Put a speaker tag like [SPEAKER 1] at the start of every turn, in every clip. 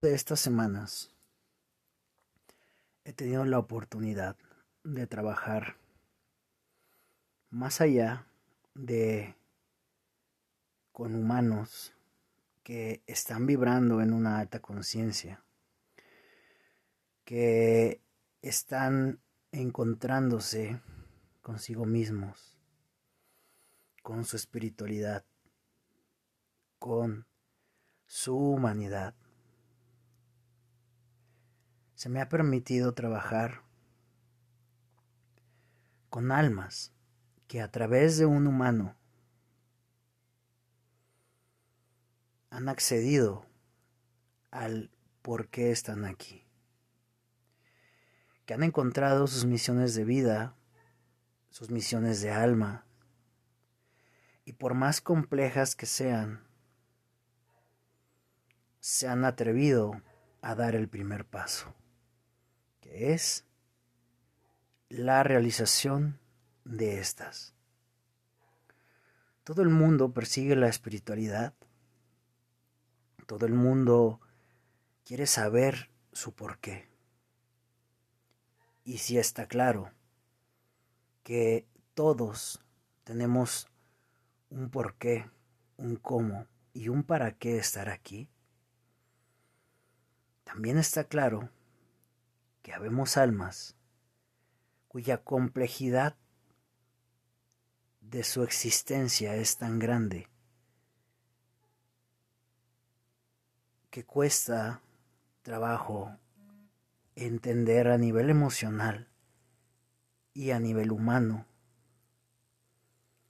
[SPEAKER 1] de estas semanas he tenido la oportunidad de trabajar más allá de con humanos que están vibrando en una alta conciencia, que están encontrándose consigo mismos, con su espiritualidad, con su humanidad. Se me ha permitido trabajar con almas que a través de un humano han accedido al por qué están aquí, que han encontrado sus misiones de vida, sus misiones de alma, y por más complejas que sean, se han atrevido a dar el primer paso, es la realización de estas. Todo el mundo persigue la espiritualidad, todo el mundo quiere saber su porqué. Y si está claro que todos tenemos un porqué, un cómo y un para qué estar aquí, también está claro que habemos almas cuya complejidad de su existencia es tan grande que cuesta trabajo entender a nivel emocional y a nivel humano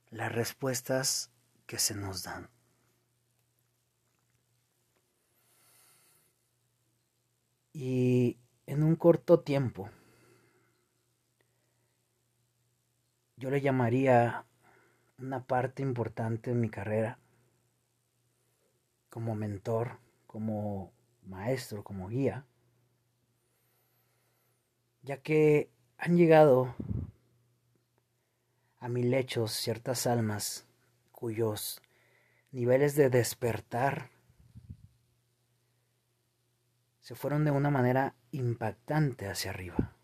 [SPEAKER 1] las respuestas que se nos dan. Y en un corto tiempo, yo le llamaría una parte importante de mi carrera como mentor, como maestro, como guía, ya que han llegado a mi lecho ciertas almas cuyos niveles de despertar se fueron de una manera impactante hacia arriba,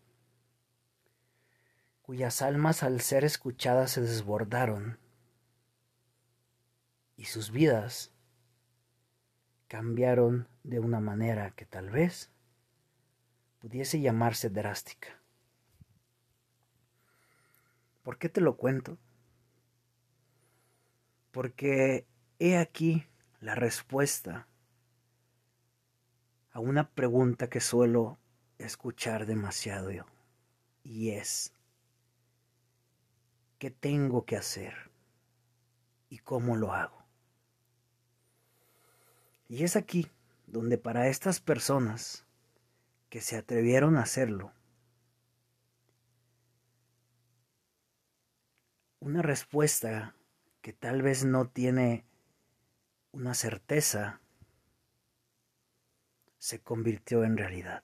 [SPEAKER 1] cuyas almas al ser escuchadas se desbordaron y sus vidas cambiaron de una manera que tal vez pudiese llamarse drástica. ¿Por qué te lo cuento? Porque he aquí la respuesta a una pregunta que suelo escuchar demasiado yo, y es, ¿qué tengo que hacer y cómo lo hago? Y es aquí donde para estas personas que se atrevieron a hacerlo, una respuesta que tal vez no tiene una certeza se convirtió en realidad.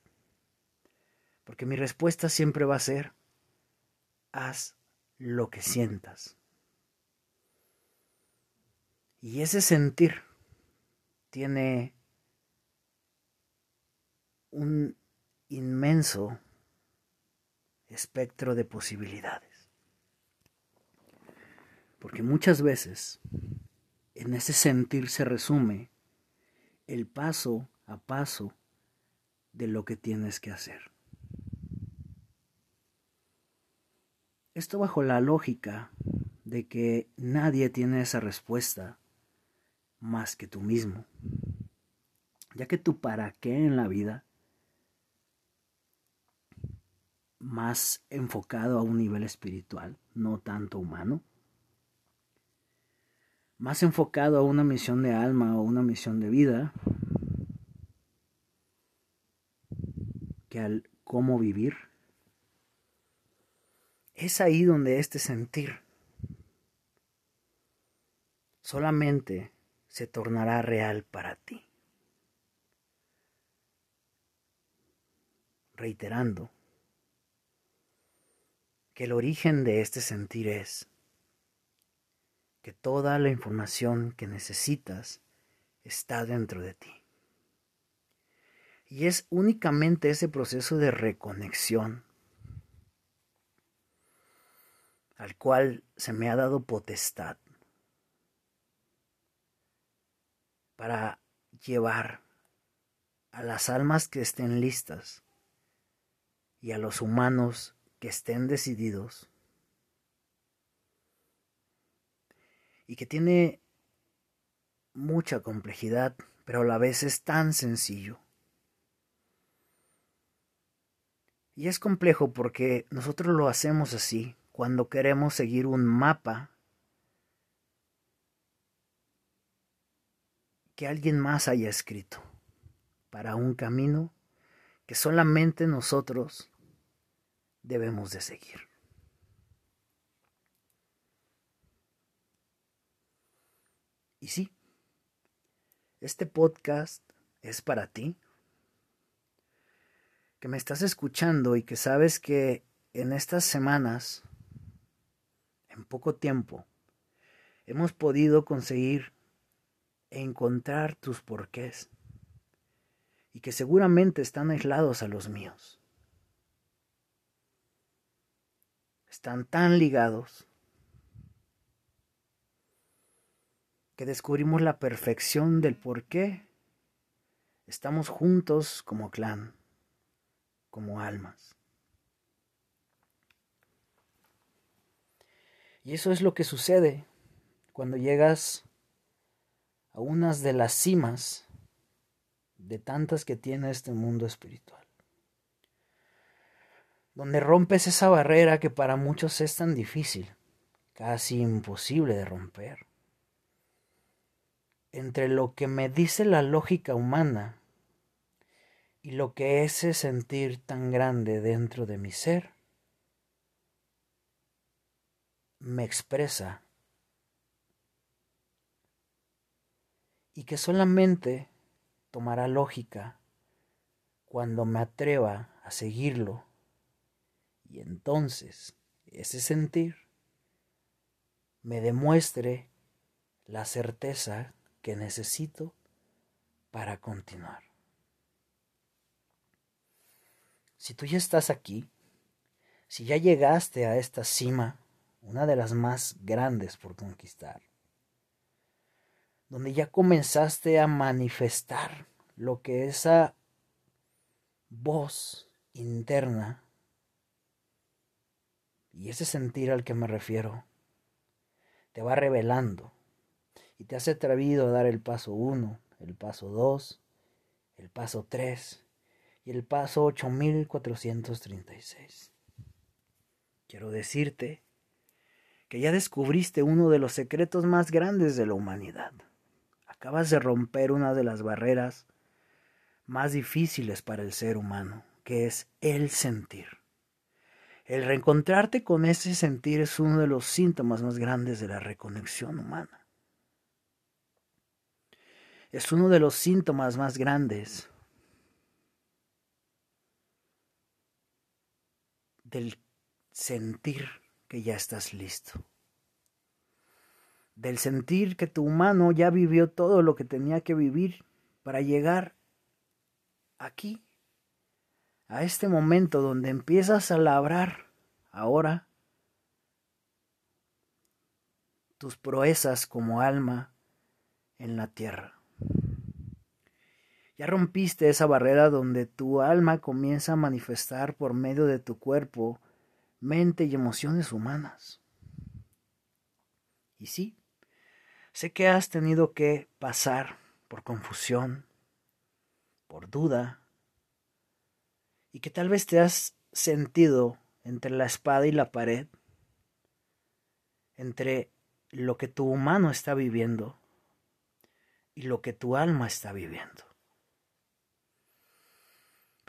[SPEAKER 1] Porque mi respuesta siempre va a ser, haz lo que sientas. Y ese sentir tiene un inmenso espectro de posibilidades. Porque muchas veces en ese sentir se resume el paso a paso de lo que tienes que hacer. Esto bajo la lógica de que nadie tiene esa respuesta más que tú mismo, ya que tu para qué en la vida, más enfocado a un nivel espiritual, no tanto humano, más enfocado a una misión de alma o una misión de vida, que al cómo vivir, es ahí donde este sentir solamente se tornará real para ti. Reiterando que el origen de este sentir es que toda la información que necesitas está dentro de ti Y es únicamente ese proceso de reconexión al cual se me ha dado potestad para llevar a las almas que estén listas y a los humanos que estén decididos y que tiene mucha complejidad, pero a la vez es tan sencillo. Y es complejo porque nosotros lo hacemos así cuando queremos seguir un mapa que alguien más haya escrito para un camino que solamente nosotros debemos de seguir. Y sí, este podcast es para ti, que me estás escuchando y que sabes que en estas semanas, en poco tiempo, hemos podido conseguir encontrar tus porqués y que seguramente están aislados a los míos. Están tan ligados que descubrimos la perfección del por qué estamos juntos como clan, como almas. Y eso es lo que sucede cuando llegas a unas de las cimas de tantas que tiene este mundo espiritual. Donde rompes esa barrera que para muchos es tan difícil, casi imposible de romper. Entre lo que me dice la lógica humana y lo que ese sentir tan grande dentro de mi ser me expresa y que solamente tomará lógica cuando me atreva a seguirlo y entonces ese sentir me demuestre la certeza que necesito para continuar. Si tú ya estás aquí, si ya llegaste a esta cima, una de las más grandes por conquistar, donde ya comenzaste a manifestar lo que esa voz interna y ese sentir al que me refiero te va revelando y te has atrevido a dar el paso 1, el paso 2, el paso 3 y el paso 8436. Quiero decirte que ya descubriste uno de los secretos más grandes de la humanidad. Acabas de romper una de las barreras más difíciles para el ser humano, que es el sentir. El reencontrarte con ese sentir es uno de los síntomas más grandes de la reconexión humana. Es uno de los síntomas más grandes del sentir que ya estás listo del sentir que tu humano ya vivió todo lo que tenía que vivir para llegar aquí, a este momento donde empiezas a labrar ahora tus proezas como alma en la tierra. Ya rompiste esa barrera donde tu alma comienza a manifestar por medio de tu cuerpo, mente y emociones humanas. Y sí, Sé que has tenido que pasar por confusión, por duda, y que tal vez te has sentido entre la espada y la pared, entre lo que tu humano está viviendo y lo que tu alma está viviendo.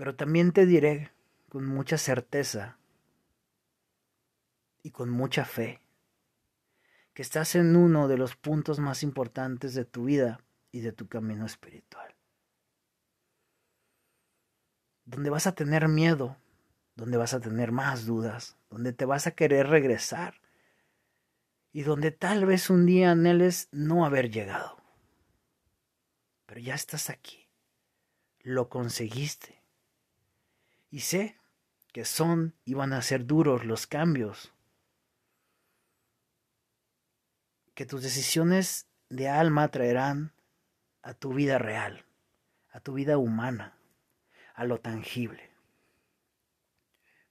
[SPEAKER 1] Pero también te diré con mucha certeza y con mucha fe que estás en uno de los puntos más importantes de tu vida y de tu camino espiritual. Donde vas a tener miedo, donde vas a tener más dudas, donde te vas a querer regresar y donde tal vez un día anheles no haber llegado. Pero ya estás aquí, lo conseguiste. Y sé que son y van a ser duros los cambios. Que tus decisiones de alma traerán a tu vida real, a tu vida humana, a lo tangible.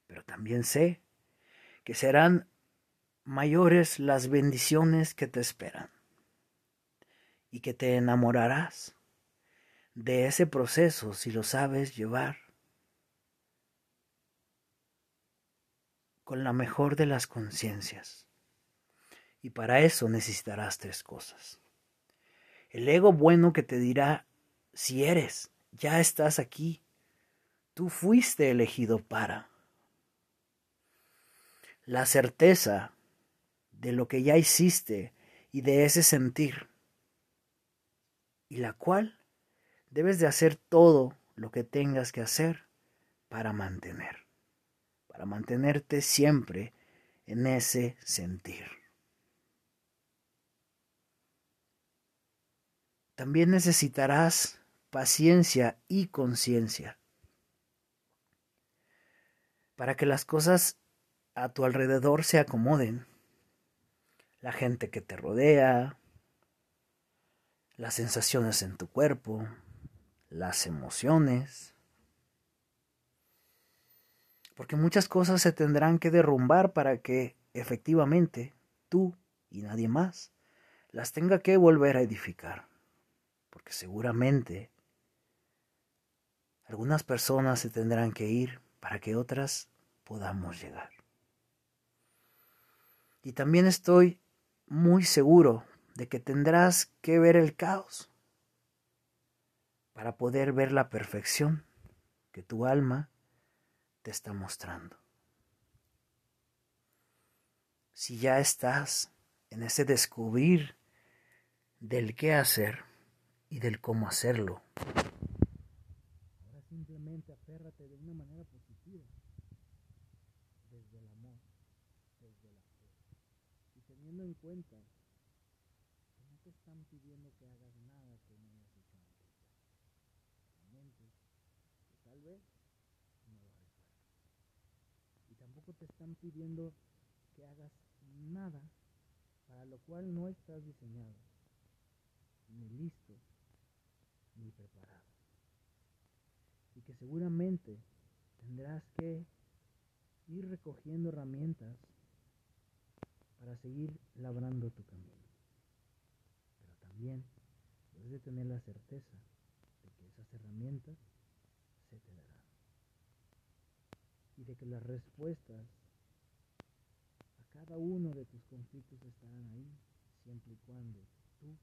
[SPEAKER 1] Pero también sé que serán mayores las bendiciones que te esperan y que te enamorarás de ese proceso si lo sabes llevar con la mejor de las conciencias. Y para eso necesitarás tres cosas. El ego bueno que te dirá, si eres, ya estás aquí, tú fuiste elegido para. La certeza de lo que ya hiciste y de ese sentir, y la cual debes de hacer todo lo que tengas que hacer para mantener, para mantenerte siempre en ese sentir. También necesitarás paciencia y conciencia para que las cosas a tu alrededor se acomoden. La gente que te rodea, las sensaciones en tu cuerpo, las emociones. Porque muchas cosas se tendrán que derrumbar para que efectivamente tú y nadie más las tenga que volver a edificar. Porque seguramente algunas personas se tendrán que ir para que otras podamos llegar. Y también estoy muy seguro de que tendrás que ver el caos para poder ver la perfección que tu alma te está mostrando. Si ya estás en ese descubrir del qué hacer y del cómo hacerlo, ahora simplemente aférrate de una manera positiva, desde el amor, desde la fe, y teniendo en cuenta que no te están pidiendo que hagas nada que no hayas hecho antes. Que tal vez no lo recuerdes. Y te están pidiendo que hagas nada para lo cual no estás diseñado, ni listo, ni preparado. Y que seguramente tendrás que ir recogiendo herramientas para seguir labrando tu camino. Pero también debes de tener la certeza esas herramientas se te darán. Y de que las respuestas a cada uno de tus conflictos estarán ahí, siempre y cuando tú